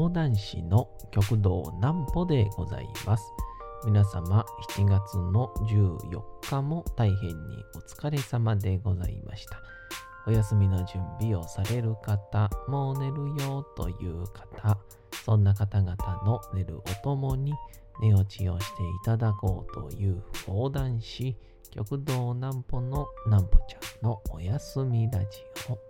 講談師の極道南歩でございます。皆様、7月の14日も大変にお疲れ様でございました。お休みの準備をされる方、もう寝るよという方、そんな方々の寝るおともに寝落ちをしていただこうという講談師、極道南歩の南歩ちゃんのお休みラジオ。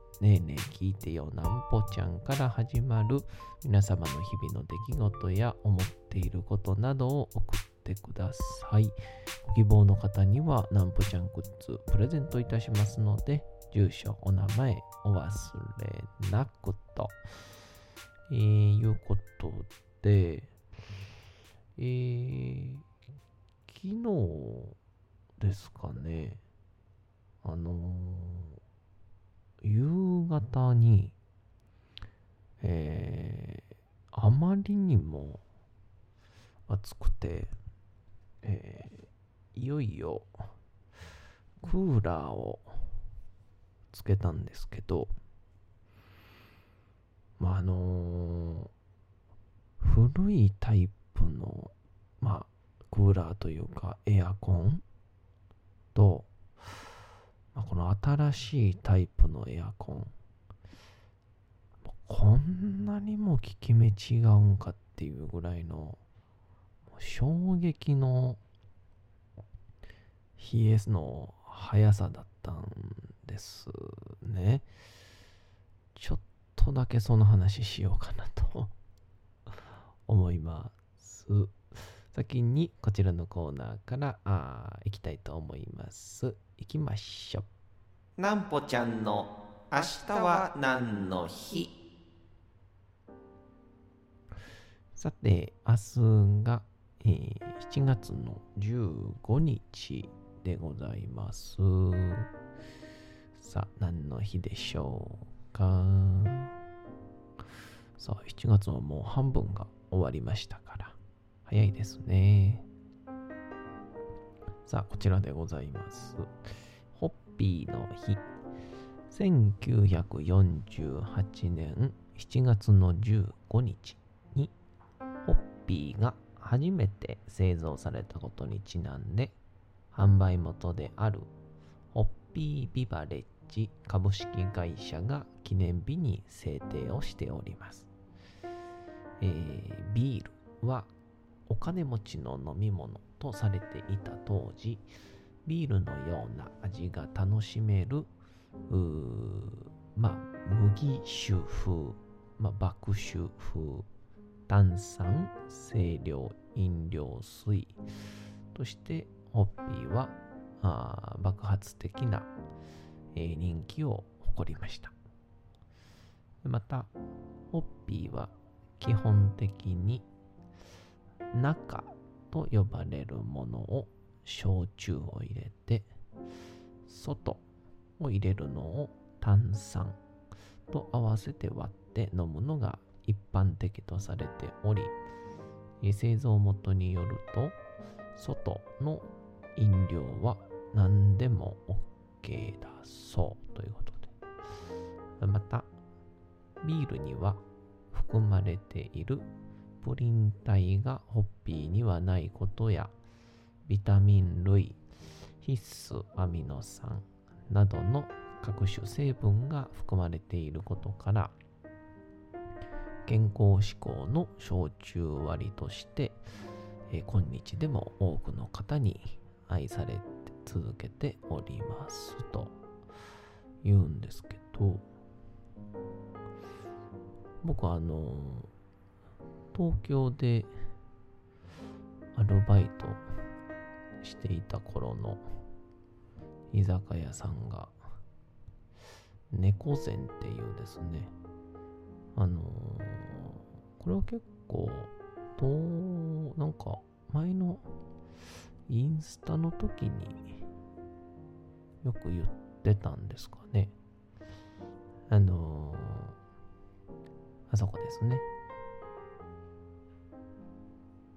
ねえねえ聞いてよなんぽちゃんから始まる皆様の日々の出来事や思っていることなどを送ってください。ご希望の方にはなんぽちゃんグッズプレゼントいたしますので、住所、お名前お忘れなくと。えー、いうことで、えー、昨日ですかね、あのー方に、えー、あまりにも暑くて、えー、いよいよクーラーをつけたんですけど、まあ、あのー古いタイプの、まあ、クーラーというかエアコンと、まあ、この新しいタイプのエアコン、こんなにも効き目違うんかっていうぐらいの衝撃の冷えの速さだったんですね。ちょっとだけその話しようかなと 思います。先にこちらのコーナーからあー行きたいと思います。行きましょう。なんぽちゃんの明日は何の日？さて、明日が、えー7月の15日でございます。さあ、何の日でしょうか。さあ、7月はもう半分が終わりましたから、早いですね。さあ、こちらでございます。ホッピーの日。1948年7月の15日ピーが初めて製造されたことにちなんで販売元であるホッピービバレッジ株式会社が記念日に制定をしております、えービールはお金持ちの飲み物とされていた当時ビールのような味が楽しめるうーまあ麦酒風、まあ、麦酒風炭酸清涼飲料水。としてホッピーはあー爆発的な、えー人気を誇りました。またホッピーは基本的に中と呼ばれるものを焼酎を入れて外を入れるのを炭酸と合わせて割って飲むのが一般的とされており、製造元によると、外の飲料は何でも OK だそうということで。また、ビールには含まれているプリン体がホッピーにはないことや、ビタミン類、必須アミノ酸などの各種成分が含まれていることから、健康志向の焼酎割りとして、えー今日でも多くの方に愛され続けておりますと言うんですけど僕はあの東京でアルバイトしていた頃の居酒屋さんが猫膳っていうですねあのーこれは結構、と、なんか、前のインスタの時によく言ってたんですかね。あのーあそこですね。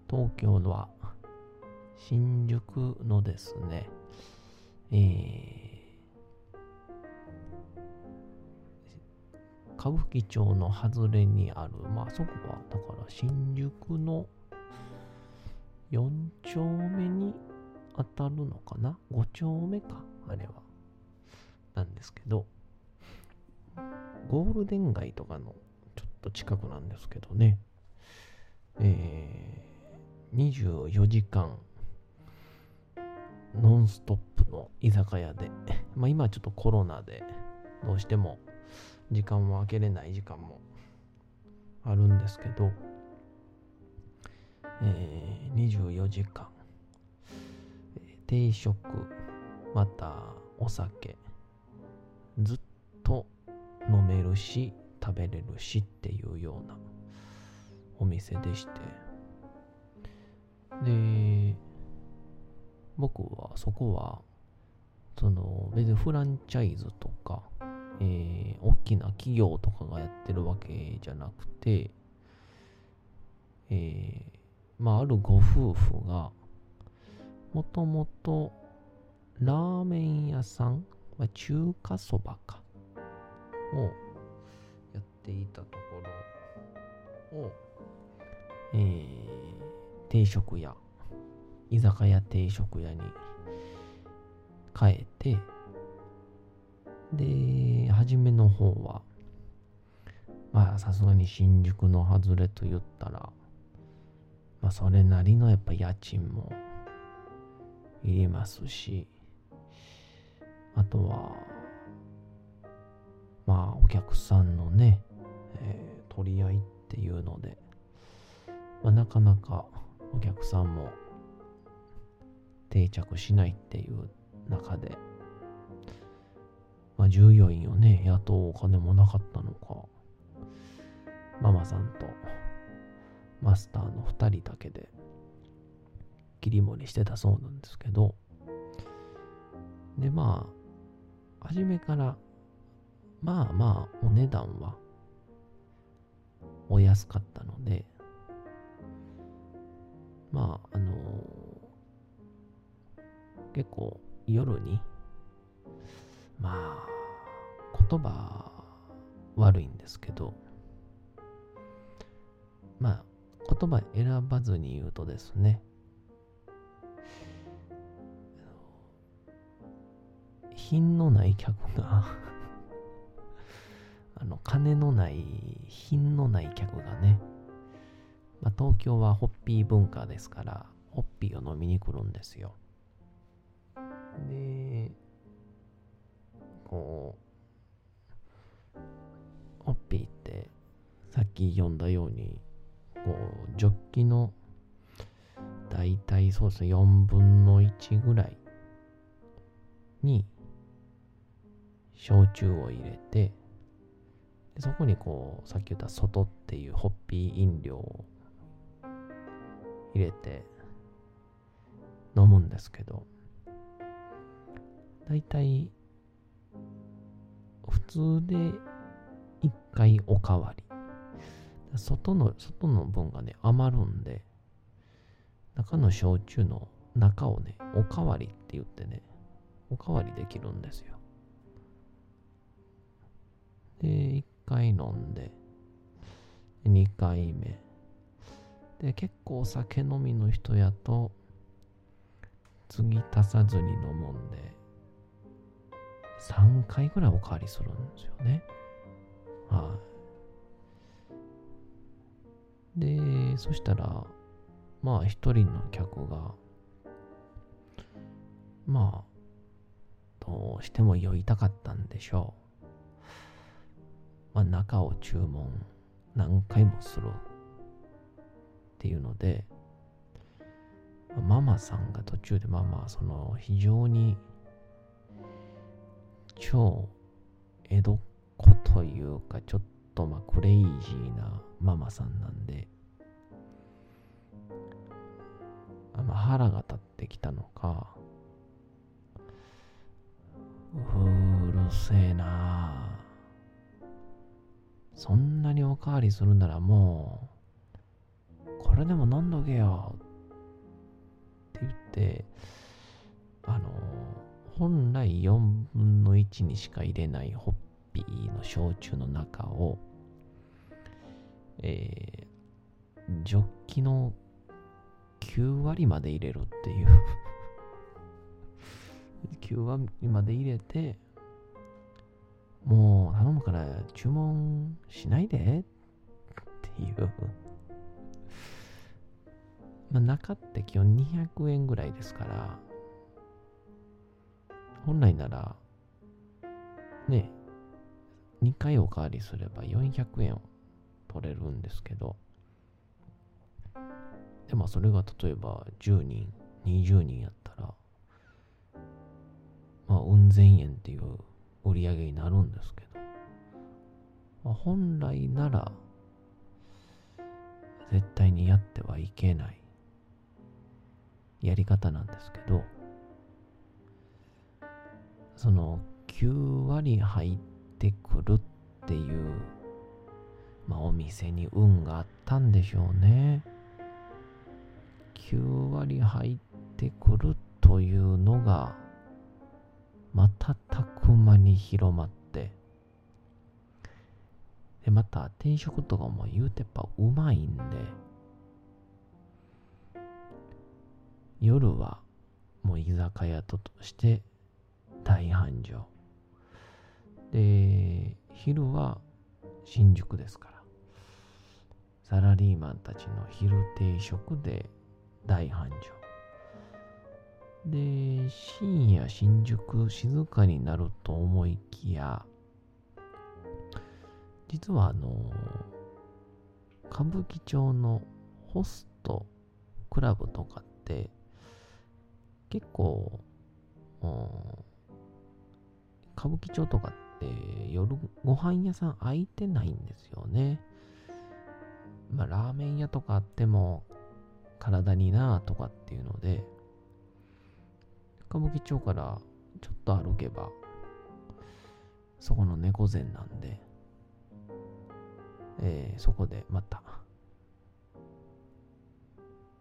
東京のは新宿のですね、えー、歌舞伎町の外れにある、まあそこはだから新宿の4丁目に当たるのかな ?5 丁目か？あれは。なんですけど、ゴールデン街とかのちょっと近くなんですけどね、えー、24時間ノンストップの居酒屋で、まあ今ちょっとコロナでどうしても時間を空けれない時間もあるんですけど、えー、24時間、定食、またお酒、ずっと飲めるし、食べれるしっていうようなお店でして、で、僕はそこは、その別にフランチャイズとか、えー、大きな企業とかがやってるわけじゃなくて、えー、まあ、あるご夫婦が、もともとラーメン屋さん、まあ、中華そばか、をやっていたところを、えー、定食屋、居酒屋定食屋に変えて、で、初めの方は、まあさすがに新宿の外れと言ったら、まあそれなりのやっぱ家賃もいりますし、あとは、まあお客さんのね、えー取り合いっていうので、まあ、なかなかお客さんも定着しないっていう中で、まあ、従業員をね、雇うお金もなかったのか、ママさんとマスターの2人だけで切り盛りしてたそうなんですけど、で、まあ、初めから、まあまあ、お値段はお安かったので、まあ、あの結構夜に、まあ、言葉悪いんですけど、まあ、言葉選ばずに言うとですね、品のない客が あの、金のない、品のない客がね、まあ、東京はホッピー文化ですから、ホッピーを飲みに来るんですよ。で、こう、ホッピーって、さっき読んだように、こう、ジョッキの、だいたいそうですね、4分の1ぐらいに、焼酎を入れて、でそこにこう、さっき言った外っていうホッピー飲料を入れて飲むんですけど、だいたい普通で1回おかわり。外の、外の分がね、余るんで、中の焼酎の中をね、おかわりって言ってね、おかわりできるんですよ。で、1回飲んで、2回目。で、結構お酒飲みの人やと、次足さずに飲むんで、3回ぐらいおかわりするんですよね。はい。で、そしたら、まあ一人の客が、まあ、どうしても酔いたかったんでしょう。まあ中を注文何回もするっていうので、ママさんが途中でまあまあその非常に超江戸っ子というかちょっとまあクレイジーなママさんなんで、あま、腹が立ってきたのか、うるせえな。そんなにおかわりするならもう、これでも飲んどけよって言って、あの、本来4分の1にしか入れないホッピーの焼酎の中を、えー、ジョッキの9割まで入れるっていう 9割まで入れて、もう頼むから注文しないでっていう。まあ中って基本200円ぐらいですから、本来なら、ね、2回おかわりすれば400円を取れるんですけど、でもそれが例えば10人、20人やったら、まあ、うん千円っていう売り上げになるんですけど、まあ、本来なら、絶対にやってはいけないやり方なんですけど、その9割入ってくるっていう、まあお店に運があったんでしょうね。9割入ってくるというのが、瞬く間に広まって、で、また定食とかも言うてやっぱうまいんで、夜はもう居酒屋として大繁盛。で、昼は新宿ですから、サラリーマンたちの昼定食で大繁盛。で、深夜新宿静かになると思いきや、実はあの、歌舞伎町のホストクラブとかって、結構、うん歌舞伎町とかって夜ご飯屋さん開いてないんですよね。まあラーメン屋とかあっても体になとかっていうので、歌舞伎町からちょっと歩けば、そこの猫膳なんで、えーそこでまた、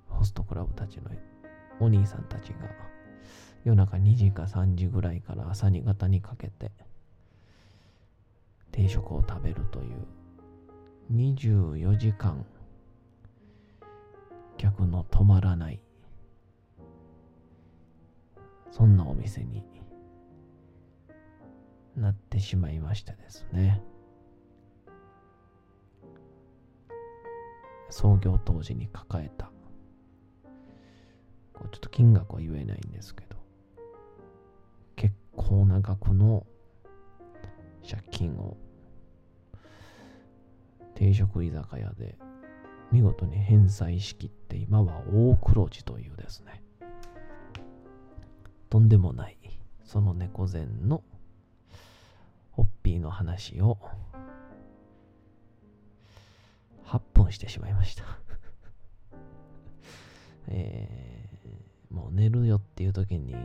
ホストクラブたちのお兄さんたちが、夜中2時か3時ぐらいから朝に方にかけて、定食を食べるという、24時間、客の止まらない、そんなお店になってしまいましたですね。創業当時に抱えた、こうちょっと金額は言えないんですけど、結構な額の借金を定食居酒屋で見事に返済しきって今は大黒字というですね。とんでもないその猫膳のホッピーの話を8分してしまいました。えー、もう寝るよっていう時に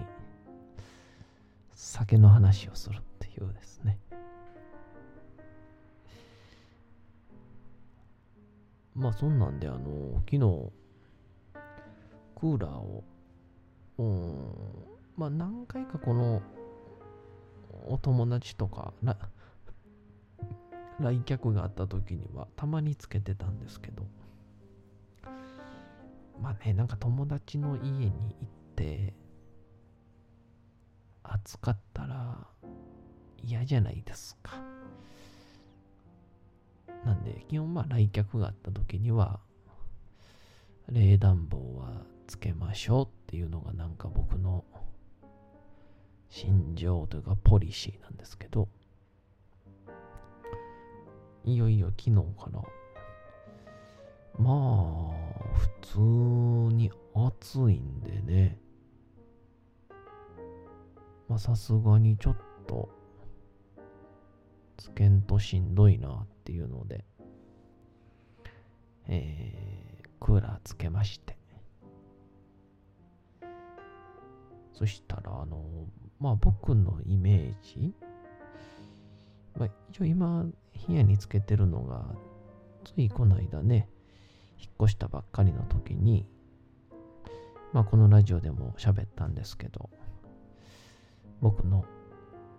酒の話をするっていうですね。まあそんなんであの昨日クーラーをうんまあ何回かこのお友達とか来客があった時にはたまにつけてたんですけど。まあねなんか友達の家に行って暑かったら嫌じゃないですか。なんで基本まあ来客があった時には冷暖房はつけましょうっていうのがなんか僕の心情というかポリシーなんですけどいよいよ昨日からまあ普通に暑いんでねまあさすがにちょっとつけんとしんどいなっていうのでえー、クーラーつけまして、そしたら、あの、まあ僕のイメージ、まあ一応今部屋につけてるのが、ついこの間ね、引っ越したばっかりの時に、まあこのラジオでも喋ったんですけど、僕の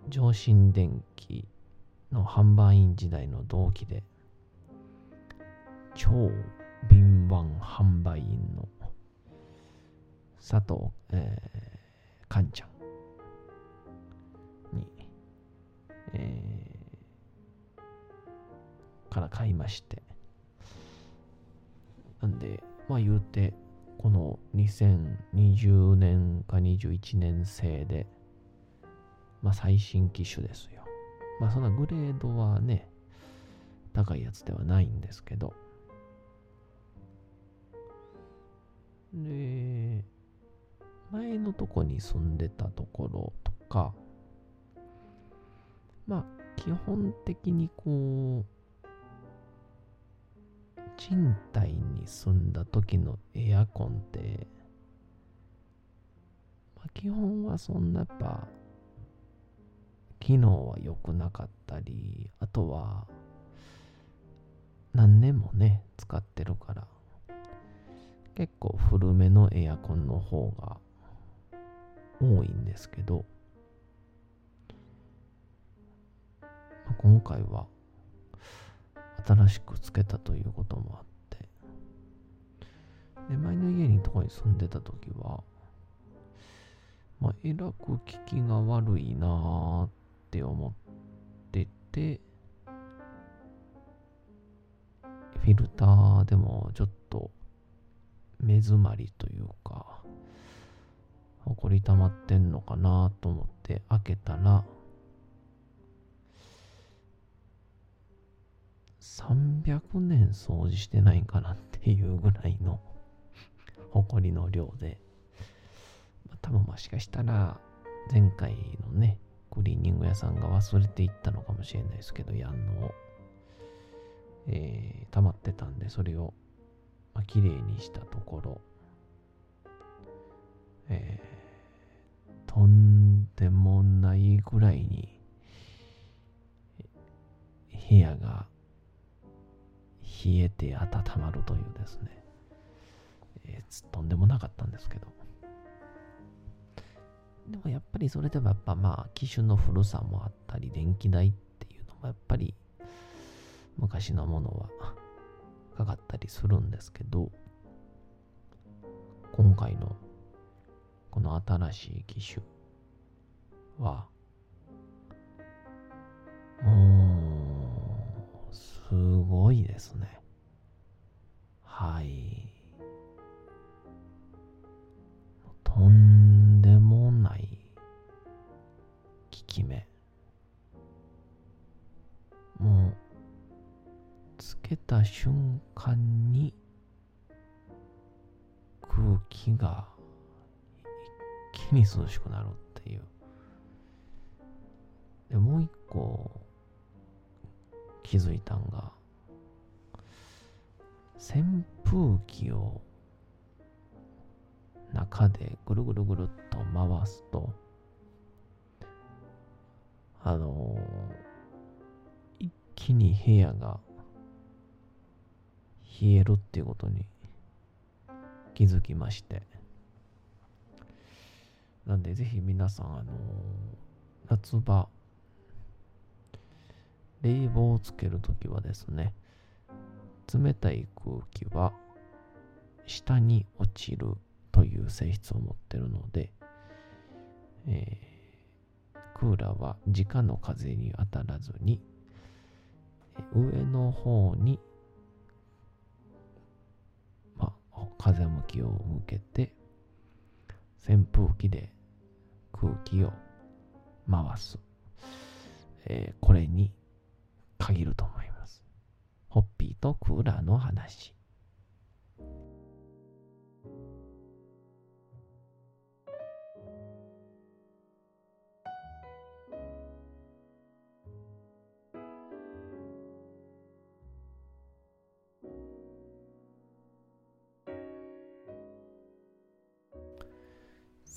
上新電機の販売員時代の同期で、超敏腕販売員の佐藤、えー、かんちゃんに、えー、から買いまして。なんで、まあ言うて、この2020年か21年生で、まあ最新機種ですよ。まあそんなグレードはね、高いやつではないんですけど、で、前のとこに住んでたところとか、まあ、基本的にこう、賃貸に住んだ時のエアコンって、まあ、基本はそんなやっぱ、機能は良くなかったり、あとは、何年もね、使ってるから、結構古めのエアコンの方が多いんですけど、今回は新しくつけたということもあって、で、前の家にとこに住んでた時は、まあ、えらく効きが悪いなーって思ってて、フィルターでもちょっと目詰まりというか、埃溜まってんのかなと思って開けたら、300年掃除してないんかなっていうぐらいの 埃の量で、多分もしかしたら前回のね、クリーニング屋さんが忘れていったのかもしれないですけど、やんのを、えー、溜まってたんで、それをまあ、綺麗にしたところ、えー、とんでもないぐらいに部屋が冷えて温まるというですね、えー、とんでもなかったんですけど。でもやっぱりそれでもやっぱまあ機種の古さもあったり電気代っていうのもやっぱり昔のものはかかったりするんですけど、今回のこの新しい機種は、もう、すごいですね。はい。とんもう、つけた瞬間に空気が一気に涼しくなるっていう。で、もう一個気づいたんが、扇風機を中でぐるぐるぐるっと回すと、あのー、一気に部屋が冷えるっていうことに気づきまして。なんでぜひ皆さん、あの夏場、冷房をつけるときはですね、冷たい空気は下に落ちるという性質を持ってるので、えー、クーラーは直の風に当たらずに、上の方にま風向きを向けて扇風機で空気を回す、えー、これに限ると思います。ホッピーとクーラーの話。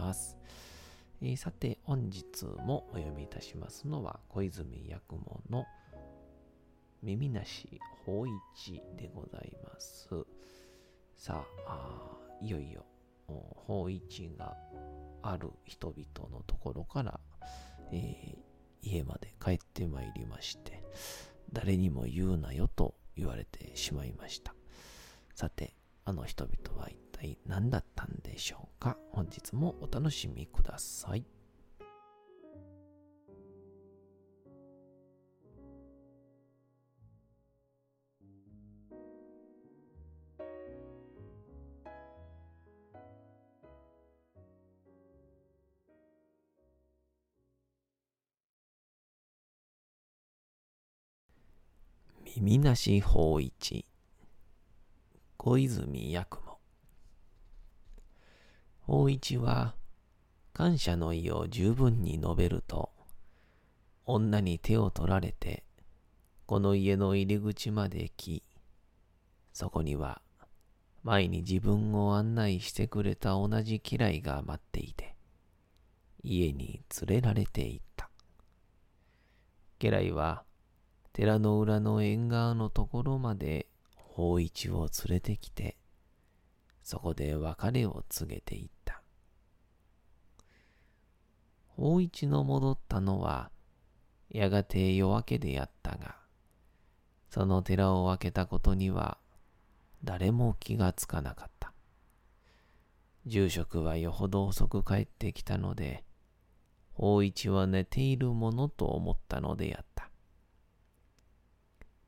ます。えーさて、本日もお読みいたしますのは、小泉八雲の耳なし法一でございます。さあ、あいよいよ、法一がある人々のところから、えー家まで帰ってまいりまして、誰にも言うなよと言われてしまいました。さて、あの人々は一体体何だったんでしょうか？本日もお楽しみください。耳なし法一。小泉八雲。法一は感謝の意を十分に述べると女に手を取られてこの家の入り口まで来そこには前に自分を案内してくれた同じ家来が待っていて家に連れられて行った家来は寺の裏の縁側のところまで法一を連れてきて、そこで別れを告げていった。法一の戻ったのは、やがて夜明けであったが、その寺を開けたことには、誰も気がつかなかった。住職はよほど遅く帰ってきたので、法一は寝ているものと思ったのであった。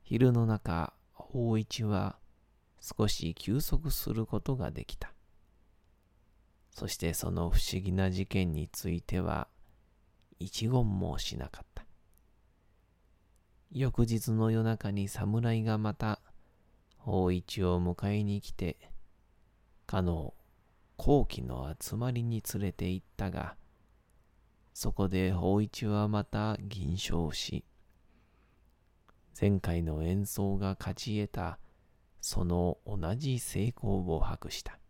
昼の中、法一は少し休息することができた。そしてその不思議な事件については一言もしなかった。翌日の夜中に侍がまた法一を迎えに来て、かの後期の集まりに連れて行ったが、そこで法一はまた銀賞し、前回の演奏が勝ち得たその同じ成功を博した。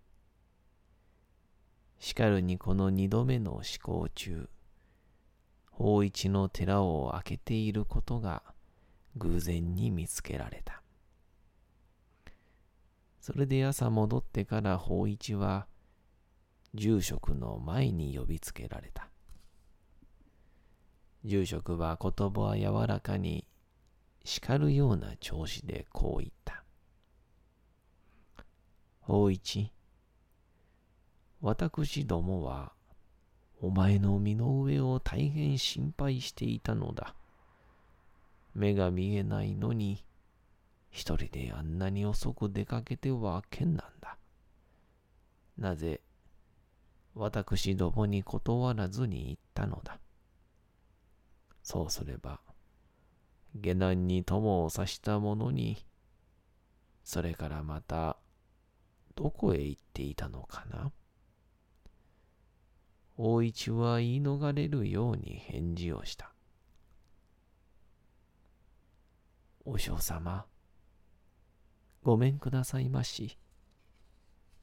しかるにこの二度目の思考中、法一の寺を開けていることが偶然に見つけられた。それで朝戻ってから法一は住職の前に呼びつけられた。住職は言葉は柔らかに叱るような調子でこう言った。法一、私どもは、お前の身の上を大変心配していたのだ。目が見えないのに、一人であんなに遅く出かけてはけんなんだ。なぜ、私どもに断らずに行ったのだ。そうすれば、下男に友を刺した者に、それからまた、どこへ行っていたのかな大一は言い逃れるように返事をした。お嬢様、ごめんくださいまし。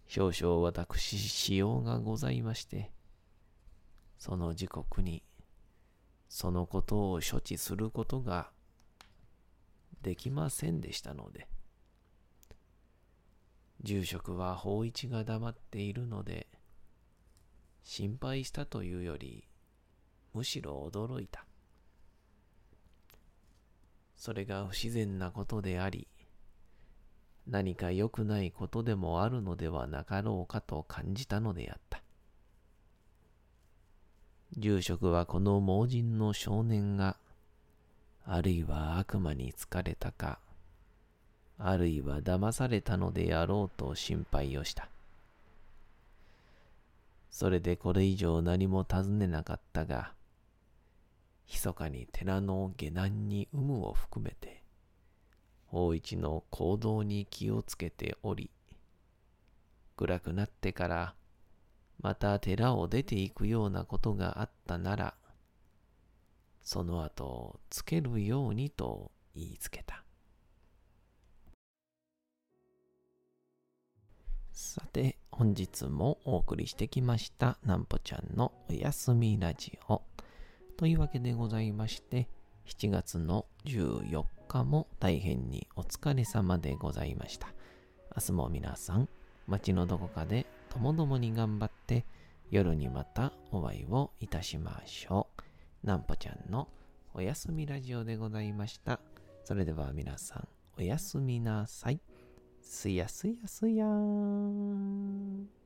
少々私、使用がございまして、その時刻に、そのことを処置することができませんでしたので、住職は法一が黙っているので、心配したというより、むしろ驚いた。それが不自然なことであり、何か良くないことでもあるのではなかろうかと感じたのであった。住職はこの盲人の少年が、あるいは悪魔に疲れたか、あるいは騙されたのであろうと心配をした。それでこれ以上何も尋ねなかったが、密かに寺の下男に有無を含めて、法一の行動に気をつけており、暗くなってからまた寺を出ていくようなことがあったなら、その後つけるようにと言いつけた。さて、本日もお送りしてきましたなんぽちゃんのおやすみラジオ。というわけでございまして、7月の14日も大変にお疲れ様でございました。明日も皆さん、街のどこかでともどもに頑張って夜にまたお会いをいたしましょう。なんぽちゃんのおやすみラジオでございました。それでは皆さんおやすみなさい。すやすやすやーん。